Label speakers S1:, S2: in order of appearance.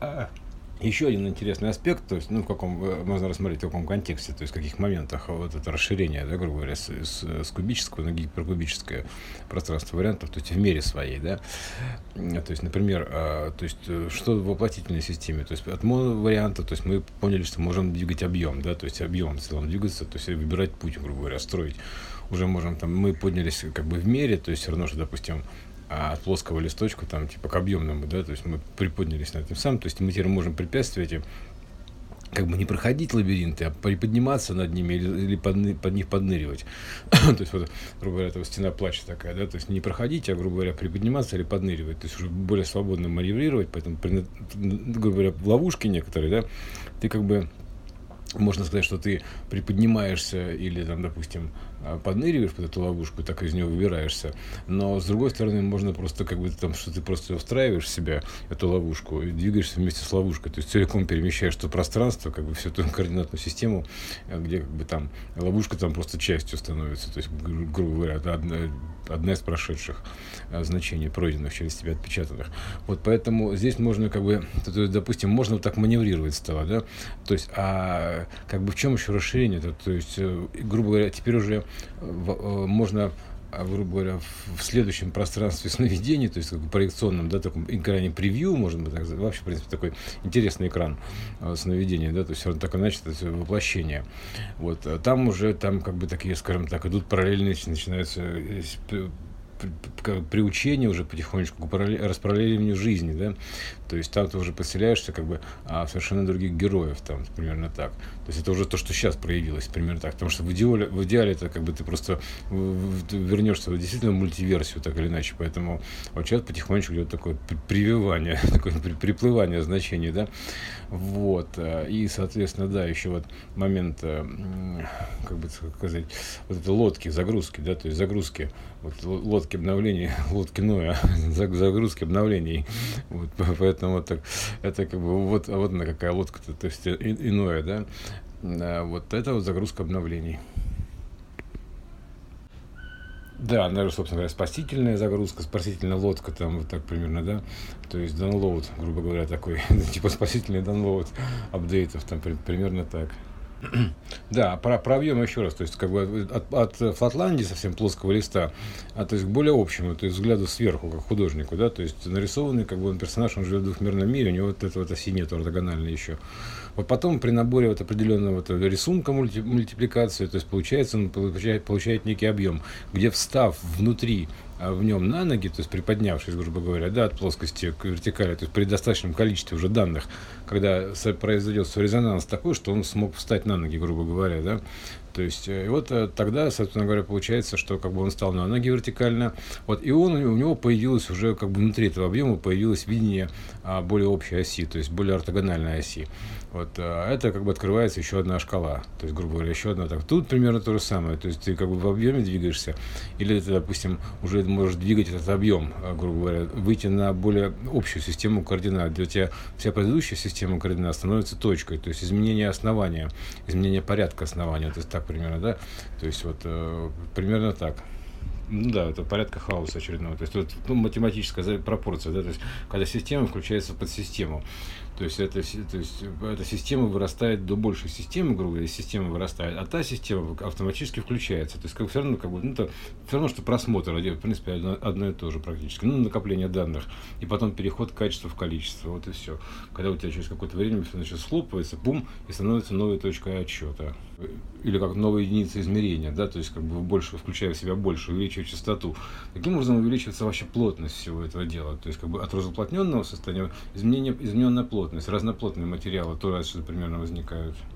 S1: А, еще один интересный аспект, то есть, ну, в каком э, можно рассмотреть в каком контексте, то есть в каких моментах вот это расширение, да, грубо говоря, с, с, с кубического на гиперкубическое пространство вариантов, то есть в мере своей, да. То есть, например, а, то есть, э, что в воплотительной системе, то есть от варианта, то есть мы поняли, что можем двигать объем, да, то есть объем в целом двигаться, то есть выбирать путь, грубо говоря, строить. Уже можем там, мы поднялись как бы в мере, то есть все равно, что, допустим, а от плоского листочка, там, типа, к объемному, да, то есть мы приподнялись на этом самом, то есть мы теперь можем препятствовать им как бы не проходить лабиринты, а приподниматься над ними или, или под, под них подныривать. то есть, вот, грубо говоря, это стена плача такая, да, то есть не проходить, а, грубо говоря, приподниматься или подныривать, то есть уже более свободно маневрировать, поэтому, при, грубо говоря, в ловушке некоторые, да, ты как бы можно сказать, что ты приподнимаешься или, там, допустим, подныриваешь под эту ловушку, так из нее выбираешься. Но, с другой стороны, можно просто как бы там, что ты просто устраиваешь в себя, эту ловушку, и двигаешься вместе с ловушкой. То есть целиком перемещаешь то пространство, как бы всю эту координатную систему, а, где как бы там ловушка там просто частью становится. То есть, грубо говоря, одна, одна из прошедших а, значений, пройденных через тебя отпечатанных. Вот поэтому здесь можно как бы, то есть, допустим, можно вот так маневрировать стало, да, то есть, а как бы в чем еще расширение -то? то есть, э, грубо говоря, теперь уже можно а, грубо говоря, в следующем пространстве сновидений, то есть как бы проекционном, да, таком экране превью, можно бы так сказать, вообще, в принципе, такой интересный экран э, сновидения, да, то есть он так иначе, это воплощение. Вот, а там уже, там как бы такие, скажем так, идут параллельные, начинаются э, приучение уже потихонечку к распараллеливанию жизни, да, то есть там ты уже поселяешься как бы а совершенно других героев, там, примерно так. То есть это уже то, что сейчас проявилось, примерно так, потому что в идеале, в идеале это как бы ты просто вернешься в действительно мультиверсию, так или иначе, поэтому вот сейчас потихонечку идет такое прививание, такое приплывание значений, да, вот, э, и, соответственно, да, еще вот момент, э, как бы сказать, вот это лодки, загрузки, да, то есть загрузки, вот лодки загрузки обновлений, лодки Ноя, загрузки обновлений. Вот, поэтому вот так, это как бы вот, вот она какая лодка-то, то есть иное, да. Вот это вот загрузка обновлений. Да, наверное, собственно говоря, спасительная загрузка, спасительная лодка, там вот так примерно, да. То есть download, грубо говоря, такой, типа спасительный download апдейтов, там примерно так. Да, про, про объем еще раз, то есть как бы от, от Флатландии совсем плоского листа, а то есть к более общему, то есть взгляду сверху, как художнику, да, то есть нарисованный как бы он персонаж, он живет в двухмерном мире, у него вот этого вот оси нет ортогональной еще. Вот потом при наборе вот определенного вот рисунка мульти, мультипликации, то есть получается, он получает, получает некий объем, где встав внутри в нем на ноги, то есть приподнявшись, грубо говоря, да, от плоскости к вертикали, то есть при достаточном количестве уже данных, когда произойдет резонанс такой, что он смог встать на ноги, грубо говоря, да, то есть, э, и вот э, тогда, собственно говоря, получается, что как бы он стал на ноги вертикально, вот, и он, у него появилось уже как бы внутри этого объема появилось видение а, более общей оси, то есть более ортогональной оси. Вот, а это как бы открывается еще одна шкала, то есть, грубо говоря, еще одна. Так, тут примерно то же самое, то есть ты как бы в объеме двигаешься, или ты, допустим, уже можешь двигать этот объем, а, грубо говоря, выйти на более общую систему координат. Для тебя вся предыдущая система координат становится точкой, то есть изменение основания, изменение порядка основания, то есть так примерно, да, то есть вот э, примерно так. Ну да, это порядка хаоса очередного. То есть вот ну, математическая пропорция, да, то есть когда система включается под систему. То есть, это, то есть эта система вырастает до большей системы, грубо говоря, система вырастает, а та система автоматически включается. То есть как, все равно, как бы, ну, это все равно, что просмотр, в принципе, одно, одно и то же практически. Ну, накопление данных, и потом переход качества в количество, вот и все. Когда у тебя через какое-то время все значит, схлопывается, бум, и становится новой точкой отчета. Или как новая единица измерения, да, то есть как бы больше, включая в себя больше, увеличивая частоту. Таким образом увеличивается вообще плотность всего этого дела. То есть как бы от разуплотненного состояния изменение, измененная плотность плотность, разноплотные материалы тоже отсюда примерно возникают.